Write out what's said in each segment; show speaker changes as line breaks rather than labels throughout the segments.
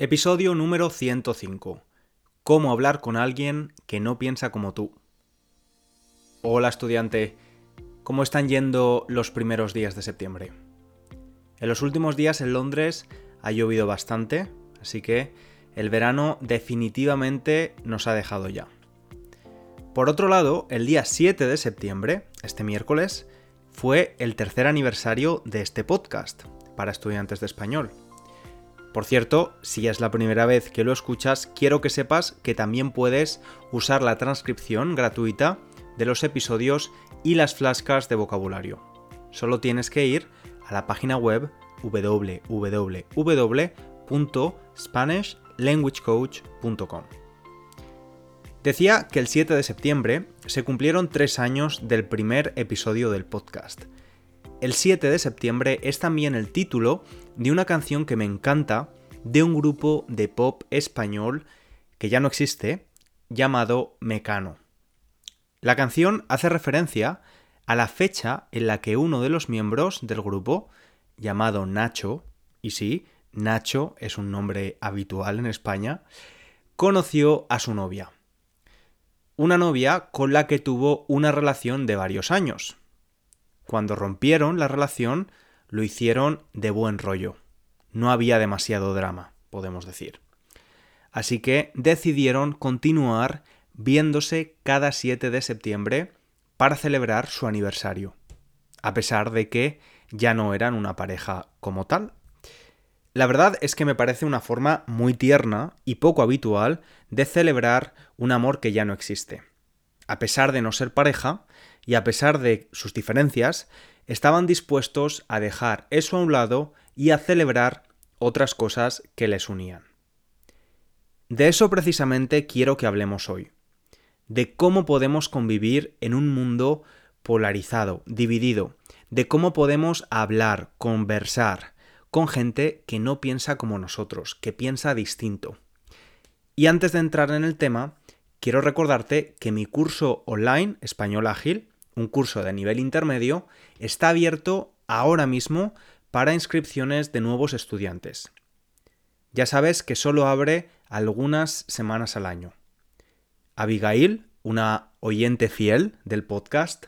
Episodio número 105. Cómo hablar con alguien que no piensa como tú. Hola estudiante, ¿cómo están yendo los primeros días de septiembre? En los últimos días en Londres ha llovido bastante, así que el verano definitivamente nos ha dejado ya. Por otro lado, el día 7 de septiembre, este miércoles, fue el tercer aniversario de este podcast para estudiantes de español. Por cierto, si es la primera vez que lo escuchas, quiero que sepas que también puedes usar la transcripción gratuita de los episodios y las flascas de vocabulario. Solo tienes que ir a la página web www.spanishlanguagecoach.com. Decía que el 7 de septiembre se cumplieron tres años del primer episodio del podcast el 7 de septiembre es también el título de una canción que me encanta de un grupo de pop español que ya no existe, llamado Mecano. La canción hace referencia a la fecha en la que uno de los miembros del grupo, llamado Nacho, y sí, Nacho es un nombre habitual en España, conoció a su novia. Una novia con la que tuvo una relación de varios años, cuando rompieron la relación, lo hicieron de buen rollo. No había demasiado drama, podemos decir. Así que decidieron continuar viéndose cada 7 de septiembre para celebrar su aniversario, a pesar de que ya no eran una pareja como tal. La verdad es que me parece una forma muy tierna y poco habitual de celebrar un amor que ya no existe. A pesar de no ser pareja, y a pesar de sus diferencias, estaban dispuestos a dejar eso a un lado y a celebrar otras cosas que les unían. De eso precisamente quiero que hablemos hoy, de cómo podemos convivir en un mundo polarizado, dividido, de cómo podemos hablar, conversar con gente que no piensa como nosotros, que piensa distinto. Y antes de entrar en el tema, quiero recordarte que mi curso online Español Ágil un curso de nivel intermedio, está abierto ahora mismo para inscripciones de nuevos estudiantes. Ya sabes que solo abre algunas semanas al año. Abigail, una oyente fiel del podcast,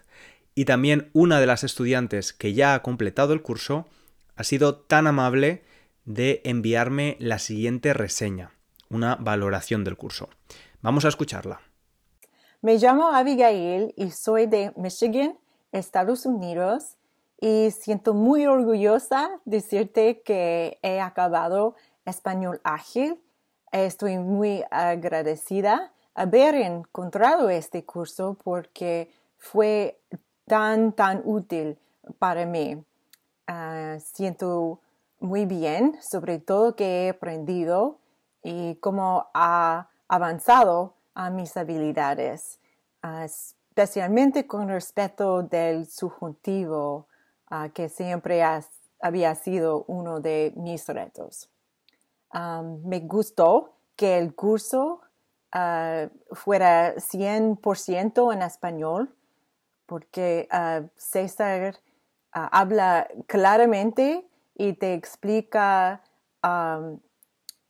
y también una de las estudiantes que ya ha completado el curso, ha sido tan amable de enviarme la siguiente reseña, una valoración del curso. Vamos a escucharla.
Me llamo Abigail y soy de Michigan, Estados Unidos, y siento muy orgullosa decirte que he acabado español ágil. Estoy muy agradecida haber encontrado este curso porque fue tan, tan útil para mí. Ah, siento muy bien sobre todo que he aprendido y cómo ha avanzado a mis habilidades, ah, especialmente con respecto del subjuntivo, ah, que siempre había sido uno de mis retos. me gustó que el curso ah, fuera 100% en español, porque César habla claramente y te explica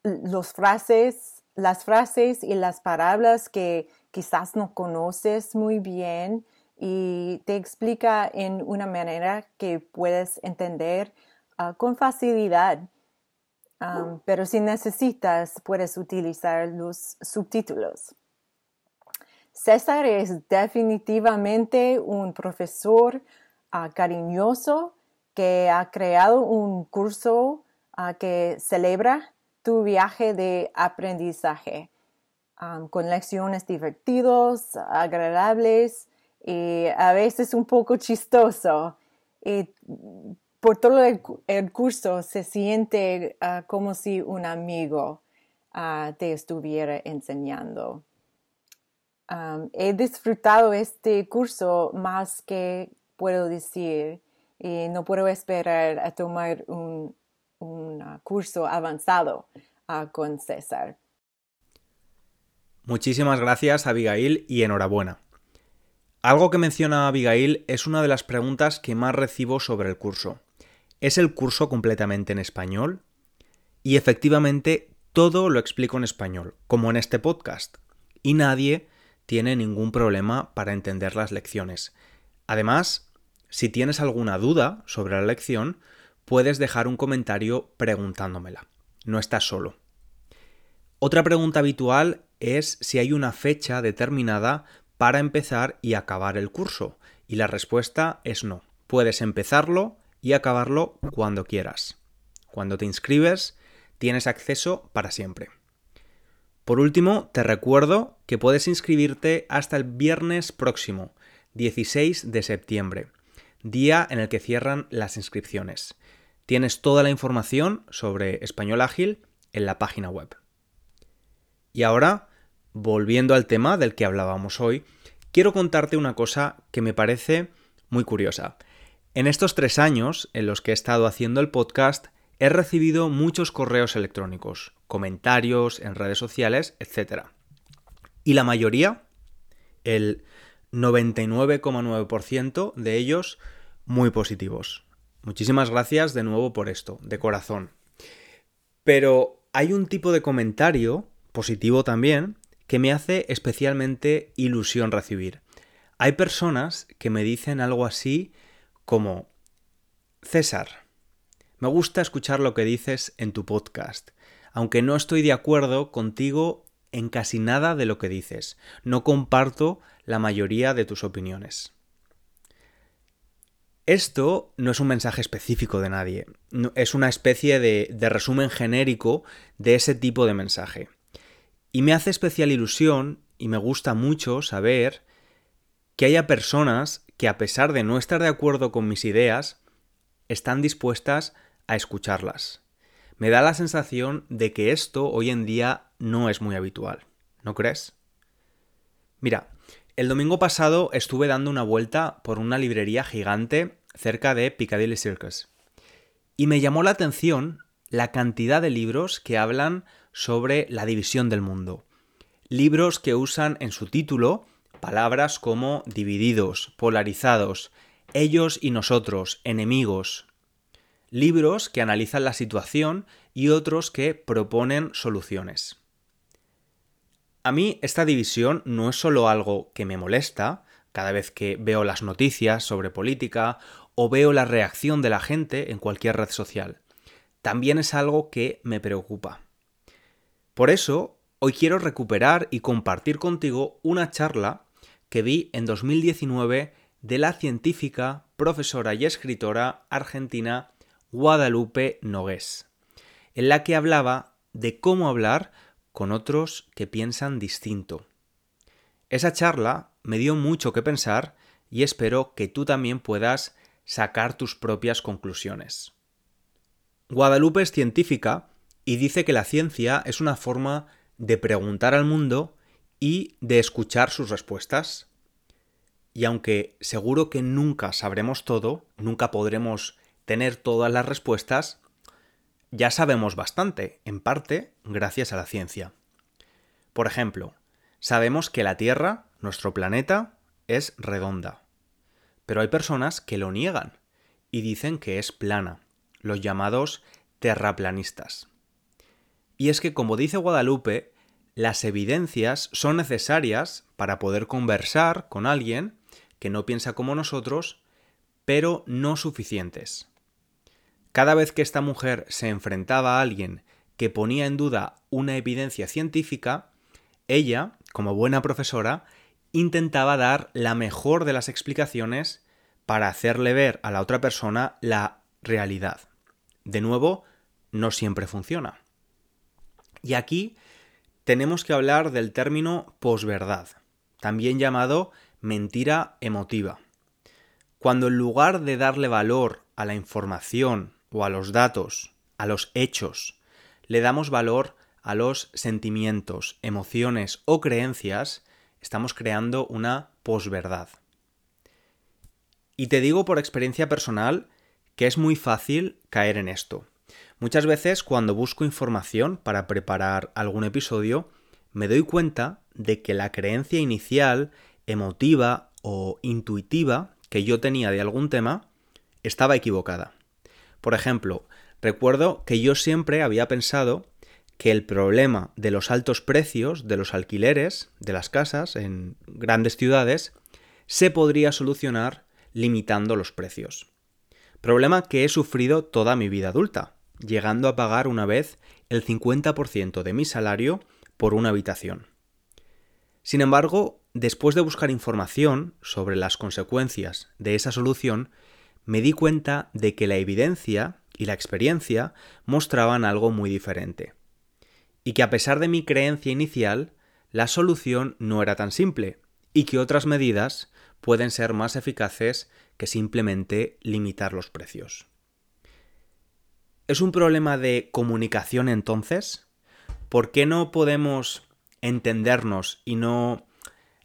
los frases las frases y las palabras que quizás no conoces muy bien y te explica en una manera que puedes entender ah, con facilidad. pero si necesitas, puedes utilizar los subtítulos. César es definitivamente un profesor ah, cariñoso que ha creado un curso ah, que celebra tu viaje de aprendizaje con lecciones divertidos, agradables y a veces un poco chistoso. Y por todo el, curso se siente ah, como si un amigo ah, te estuviera enseñando. he disfrutado este curso más que puedo decir y no puedo esperar a tomar un un curso avanzado ah, con César.
Muchísimas gracias, Abigail, y enhorabuena. Algo que menciona Abigail es una de las preguntas que más recibo sobre el curso. ¿Es el curso completamente en español? Y efectivamente, todo lo explico en español, como en este podcast, y nadie tiene ningún problema para entender las lecciones. Además, si tienes alguna duda sobre la lección, puedes dejar un comentario preguntándomela. No estás solo. Otra pregunta habitual es si hay una fecha determinada para empezar y acabar el curso. Y la respuesta es no. Puedes empezarlo y acabarlo cuando quieras. Cuando te inscribes, tienes acceso para siempre. Por último, te recuerdo que puedes inscribirte hasta el viernes próximo, 16 de septiembre, día en el que cierran las inscripciones. Tienes toda la información sobre Español Ágil en la página web. Y ahora, volviendo al tema del que hablábamos hoy, quiero contarte una cosa que me parece muy curiosa. En estos tres años en los que he estado haciendo el podcast, he recibido muchos correos electrónicos, comentarios en redes sociales, etc. Y la mayoría, el 99,9% de ellos, muy positivos. Muchísimas gracias de nuevo por esto, de corazón. Pero hay un tipo de comentario, positivo también, que me hace especialmente ilusión recibir. Hay personas que me dicen algo así como, César, me gusta escuchar lo que dices en tu podcast, aunque no estoy de acuerdo contigo en casi nada de lo que dices. No comparto la mayoría de tus opiniones. Esto no es un mensaje específico de nadie, es una especie de, resumen genérico de ese tipo de mensaje. Y me hace especial ilusión y me gusta mucho saber que haya personas que a pesar de no estar de acuerdo con mis ideas, están dispuestas a escucharlas. Me da la sensación de que esto hoy en día no es muy habitual. ¿No crees? Mira, el domingo pasado estuve dando una vuelta por una librería gigante cerca de Piccadilly Circus. Y me llamó la atención la cantidad de libros que hablan sobre la división del mundo. Libros que usan en su título palabras como divididos, polarizados, ellos y nosotros, enemigos. Libros que analizan la situación y otros que proponen soluciones. A mí esta división no es solo algo que me molesta cada vez que veo las noticias sobre política o veo la reacción de la gente en cualquier red social. También es algo que me preocupa. Por eso, hoy quiero recuperar y compartir contigo una charla que vi en 2019 de la científica, profesora y escritora argentina Guadalupe Nogués, en la que hablaba de cómo hablar con otros que piensan distinto. Esa charla me dio mucho que pensar y espero que tú también puedas sacar tus propias conclusiones. Guadalupe es científica y dice que la ciencia es una forma de preguntar al mundo y de escuchar sus respuestas. Y aunque seguro que nunca sabremos todo, nunca podremos tener todas las respuestas, ya sabemos bastante, en parte gracias a la ciencia. Por ejemplo, sabemos que la Tierra, nuestro planeta, es redonda. Pero hay personas que lo niegan y dicen que es plana, los llamados terraplanistas. Y es que, como dice Guadalupe, las evidencias son necesarias para poder conversar con alguien que no piensa como nosotros, pero no suficientes. Cada vez que esta mujer se enfrentaba a alguien que ponía en duda una evidencia científica, ella, como buena profesora, intentaba dar la mejor de las explicaciones para hacerle ver a la otra persona la realidad. De nuevo, no siempre funciona. Y aquí tenemos que hablar del término posverdad, también llamado mentira emotiva. Cuando en lugar de darle valor a la información o a los datos, a los hechos, le damos valor a los sentimientos, emociones o creencias, estamos creando una posverdad. Y te digo por experiencia personal que es muy fácil caer en esto. Muchas veces cuando busco información para preparar algún episodio, me doy cuenta de que la creencia inicial, emotiva o intuitiva que yo tenía de algún tema estaba equivocada. Por ejemplo, recuerdo que yo siempre había pensado que el problema de los altos precios de los alquileres de las casas en grandes ciudades se podría solucionar limitando los precios. Problema que he sufrido toda mi vida adulta, llegando a pagar una vez el 50% de mi salario por una habitación. Sin embargo, después de buscar información sobre las consecuencias de esa solución, me di cuenta de que la evidencia y la experiencia mostraban algo muy diferente. Y que a pesar de mi creencia inicial, la solución no era tan simple, y que otras medidas pueden ser más eficaces que simplemente limitar los precios. ¿Es un problema de comunicación entonces? ¿Por qué no podemos entendernos y no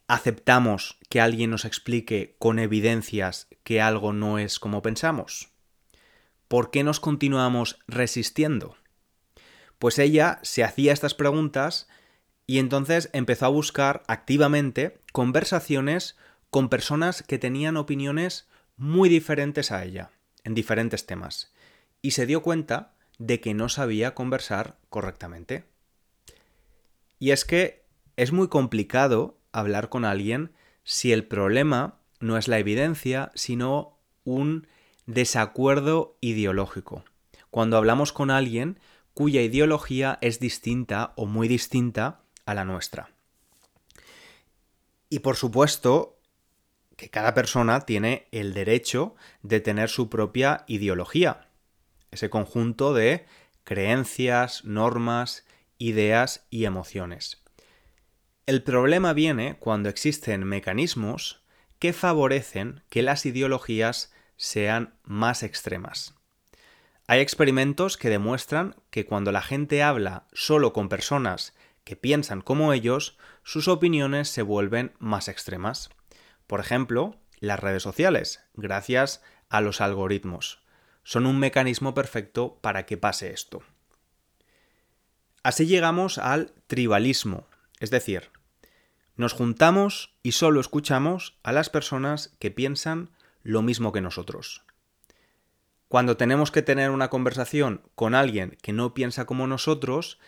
aceptamos que alguien nos explique con evidencias que algo no es como pensamos? ¿Por qué nos continuamos resistiendo? Pues ella se hacía estas preguntas y entonces empezó a buscar activamente conversaciones con personas que tenían opiniones muy diferentes a ella, en diferentes temas, y se dio cuenta de que no sabía conversar correctamente. Y es que es muy complicado hablar con alguien si el problema no es la evidencia, sino un desacuerdo ideológico. Cuando hablamos con alguien cuya ideología es distinta o muy distinta a la nuestra. Y por supuesto que cada persona tiene el derecho de tener su propia ideología, ese conjunto de creencias, normas, ideas y emociones. El problema viene cuando existen mecanismos que favorecen que las ideologías sean más extremas. Hay experimentos que demuestran que cuando la gente habla solo con personas que piensan como ellos, sus opiniones se vuelven más extremas. Por ejemplo, las redes sociales, gracias a los algoritmos. Son un mecanismo perfecto para que pase esto. Así llegamos al tribalismo, es decir, nos juntamos y solo escuchamos a las personas que piensan lo mismo que nosotros. Cuando tenemos que tener una conversación con alguien que no piensa como nosotros,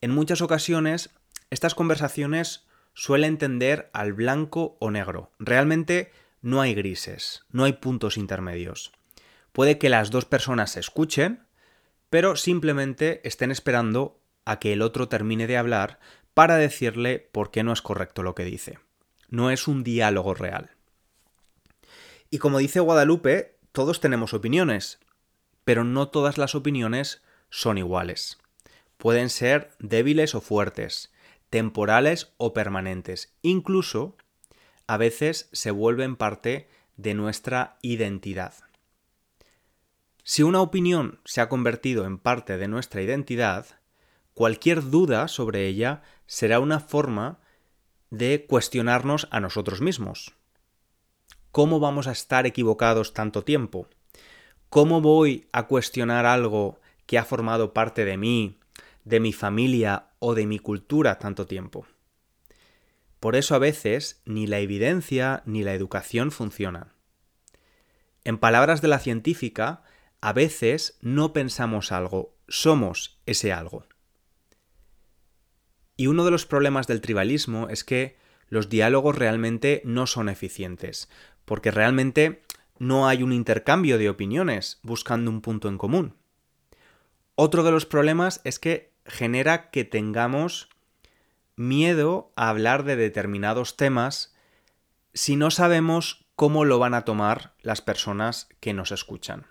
en muchas ocasiones estas conversaciones suelen tender al blanco o negro. Realmente no hay grises, no hay puntos intermedios. Puede que las dos personas se escuchen, pero simplemente estén esperando a que el otro termine de hablar para decirle por qué no es correcto lo que dice. No es un diálogo real. Y como dice Guadalupe, todos tenemos opiniones, pero no todas las opiniones son iguales. Pueden ser débiles o fuertes, temporales o permanentes. Incluso, a veces se vuelven parte de nuestra identidad. Si una opinión se ha convertido en parte de nuestra identidad, cualquier duda sobre ella será una forma de cuestionarnos a nosotros mismos. ¿Cómo vamos a estar equivocados tanto tiempo? ¿Cómo voy a cuestionar algo que ha formado parte de mí, de mi familia o de mi cultura tanto tiempo? Por eso a veces ni la evidencia ni la educación funcionan. En palabras de la científica, a veces no pensamos algo, somos ese algo. Y uno de los problemas del tribalismo es que los diálogos realmente no son eficientes, porque realmente no hay un intercambio de opiniones buscando un punto en común. Otro de los problemas es que genera que tengamos miedo a hablar de determinados temas si no sabemos cómo lo van a tomar las personas que nos escuchan.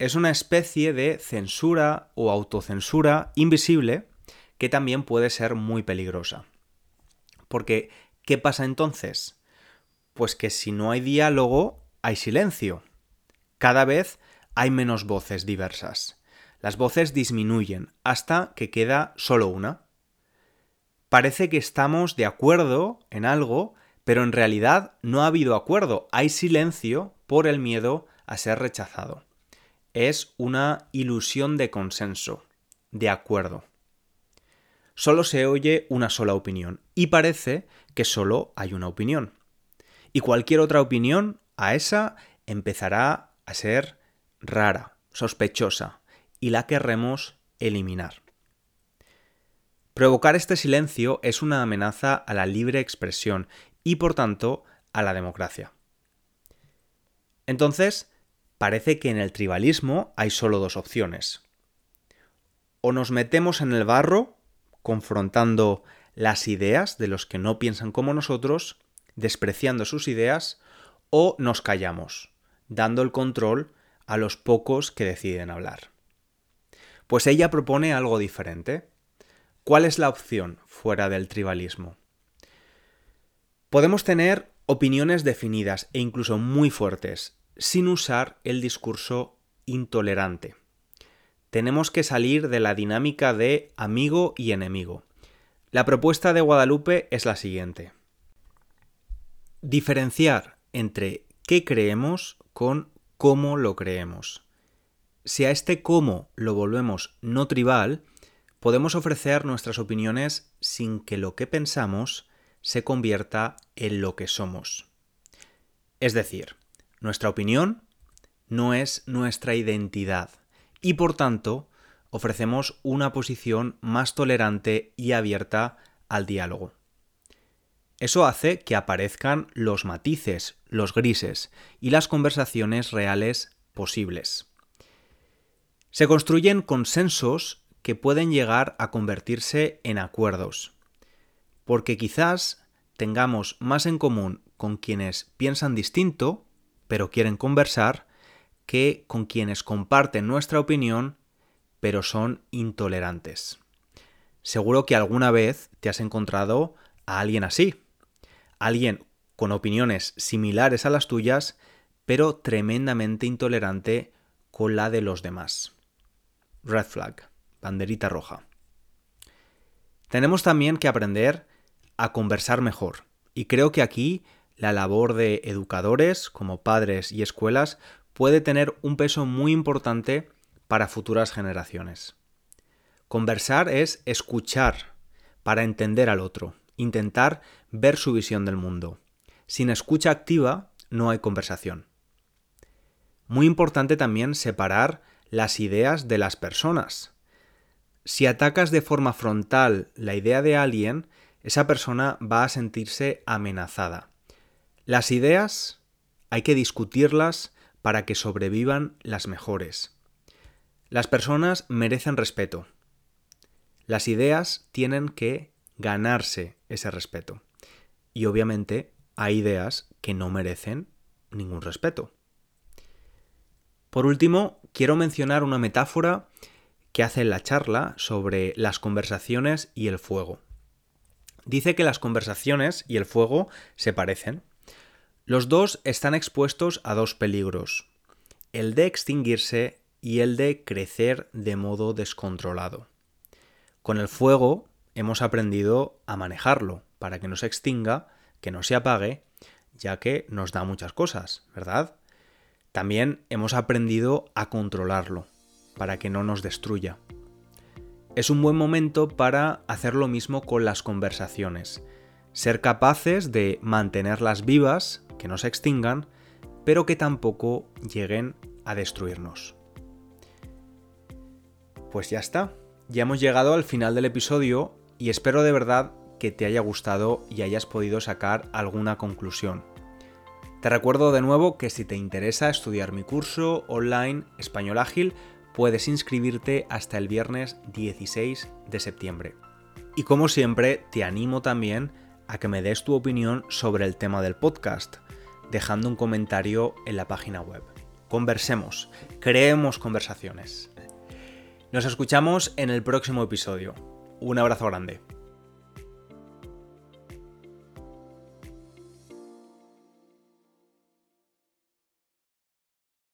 Es una especie de censura o autocensura invisible que también puede ser muy peligrosa. Porque, ¿qué pasa entonces? Pues que si no hay diálogo, hay silencio. Cada vez hay menos voces diversas. Las voces disminuyen hasta que queda solo una. Parece que estamos de acuerdo en algo, pero en realidad no ha habido acuerdo, hay silencio por el miedo a ser rechazado. Es una ilusión de consenso, de acuerdo solo se oye una sola opinión y parece que solo hay una opinión. Y cualquier otra opinión a esa empezará a ser rara, sospechosa, y la querremos eliminar. Provocar este silencio es una amenaza a la libre expresión y por tanto a la democracia. Entonces, parece que en el tribalismo hay solo dos opciones. O nos metemos en el barro, confrontando las ideas de los que no piensan como nosotros, despreciando sus ideas, o nos callamos, dando el control a los pocos que deciden hablar. Pues ella propone algo diferente. ¿Cuál es la opción fuera del tribalismo? Podemos tener opiniones definidas e incluso muy fuertes, sin usar el discurso intolerante. Tenemos que salir de la dinámica de amigo y enemigo. La propuesta de Guadalupe es la siguiente. Diferenciar entre qué creemos con cómo lo creemos. Si a este cómo lo volvemos no tribal, podemos ofrecer nuestras opiniones sin que lo que pensamos se convierta en lo que somos. Es decir, nuestra opinión no es nuestra identidad y por tanto ofrecemos una posición más tolerante y abierta al diálogo. Eso hace que aparezcan los matices, los grises y las conversaciones reales posibles. Se construyen consensos que pueden llegar a convertirse en acuerdos, porque quizás tengamos más en común con quienes piensan distinto, pero quieren conversar, que con quienes comparten nuestra opinión, pero son intolerantes. Seguro que alguna vez te has encontrado a alguien así, alguien con opiniones similares a las tuyas, pero tremendamente intolerante con la de los demás. Red flag, banderita roja. Tenemos también que aprender a conversar mejor, y creo que aquí la labor de educadores, como padres y escuelas, puede tener un peso muy importante para futuras generaciones. Conversar es escuchar para entender al otro, intentar ver su visión del mundo. Sin escucha activa no hay conversación. Muy importante también separar las ideas de las personas. Si atacas de forma frontal la idea de alguien, esa persona va a sentirse amenazada. Las ideas hay que discutirlas para que sobrevivan las mejores. Las personas merecen respeto. Las ideas tienen que ganarse ese respeto. Y obviamente hay ideas que no merecen ningún respeto. Por último, quiero mencionar una metáfora que hace en la charla sobre las conversaciones y el fuego. Dice que las conversaciones y el fuego se parecen, los dos están expuestos a dos peligros, el de extinguirse y el de crecer de modo descontrolado. Con el fuego hemos aprendido a manejarlo para que no se extinga, que no se apague, ya que nos da muchas cosas, ¿verdad? También hemos aprendido a controlarlo para que no nos destruya. Es un buen momento para hacer lo mismo con las conversaciones, ser capaces de mantenerlas vivas que no se extingan, pero que tampoco lleguen a destruirnos. Pues ya está, ya hemos llegado al final del episodio y espero de verdad que te haya gustado y hayas podido sacar alguna conclusión. Te recuerdo de nuevo que si te interesa estudiar mi curso online Español Ágil, puedes inscribirte hasta el viernes 16 de septiembre. Y como siempre, te animo también a que me des tu opinión sobre el tema del podcast dejando un comentario en la página web. Conversemos, creemos conversaciones. Nos escuchamos en el próximo episodio. Un abrazo grande.